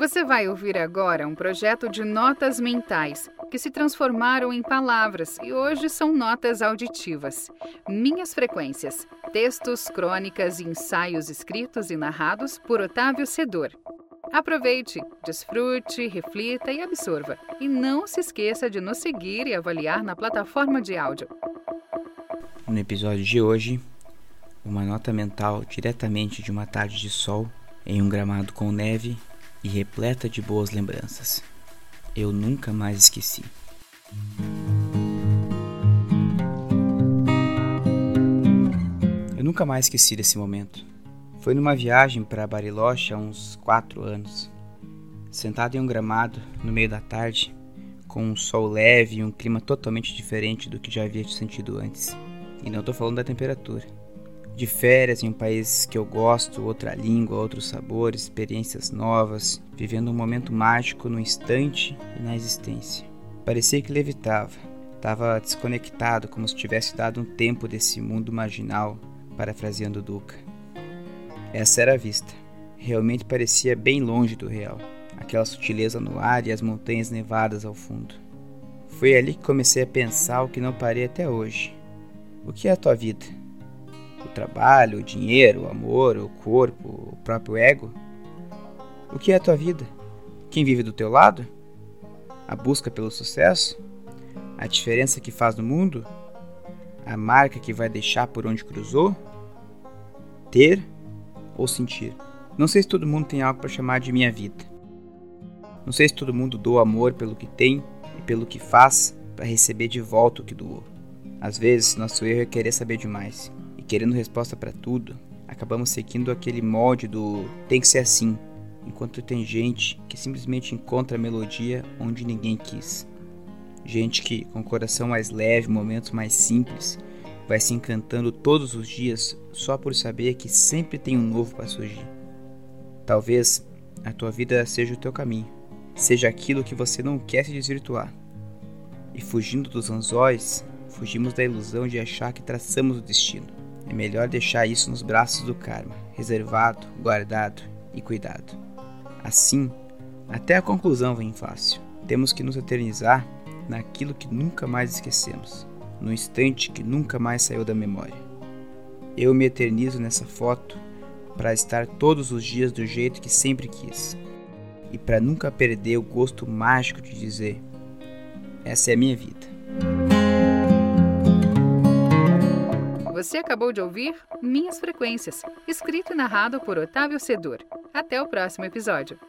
Você vai ouvir agora um projeto de notas mentais que se transformaram em palavras e hoje são notas auditivas. Minhas frequências, textos, crônicas e ensaios escritos e narrados por Otávio Sedor. Aproveite, desfrute, reflita e absorva. E não se esqueça de nos seguir e avaliar na plataforma de áudio. No episódio de hoje, uma nota mental diretamente de uma tarde de sol em um gramado com neve e repleta de boas lembranças. Eu nunca mais esqueci. Eu nunca mais esqueci desse momento. Foi numa viagem para Bariloche há uns quatro anos. Sentado em um gramado, no meio da tarde, com um sol leve e um clima totalmente diferente do que já havia sentido antes. E não estou falando da temperatura. De férias em um país que eu gosto, outra língua, outros sabores, experiências novas, vivendo um momento mágico no instante e na existência. Parecia que levitava, estava desconectado, como se tivesse dado um tempo desse mundo marginal, parafraseando Duca. Essa era a vista. Realmente parecia bem longe do real, aquela sutileza no ar e as montanhas nevadas ao fundo. Foi ali que comecei a pensar o que não parei até hoje. O que é a tua vida? O trabalho, o dinheiro, o amor, o corpo, o próprio ego? O que é a tua vida? Quem vive do teu lado? A busca pelo sucesso? A diferença que faz no mundo? A marca que vai deixar por onde cruzou? Ter ou sentir. Não sei se todo mundo tem algo para chamar de minha vida. Não sei se todo mundo doa amor pelo que tem e pelo que faz para receber de volta o que doou. Às vezes, nosso erro é querer saber demais querendo resposta para tudo, acabamos seguindo aquele molde do tem que ser assim, enquanto tem gente que simplesmente encontra a melodia onde ninguém quis. Gente que, com coração mais leve, momentos mais simples, vai se encantando todos os dias só por saber que sempre tem um novo para surgir. Talvez a tua vida seja o teu caminho, seja aquilo que você não quer se desvirtuar. E fugindo dos anzóis, fugimos da ilusão de achar que traçamos o destino. É melhor deixar isso nos braços do karma, reservado, guardado e cuidado. Assim, até a conclusão vem fácil. Temos que nos eternizar naquilo que nunca mais esquecemos no instante que nunca mais saiu da memória. Eu me eternizo nessa foto para estar todos os dias do jeito que sempre quis e para nunca perder o gosto mágico de dizer: essa é a minha vida. Você acabou de ouvir Minhas Frequências, escrito e narrado por Otávio Sedur. Até o próximo episódio.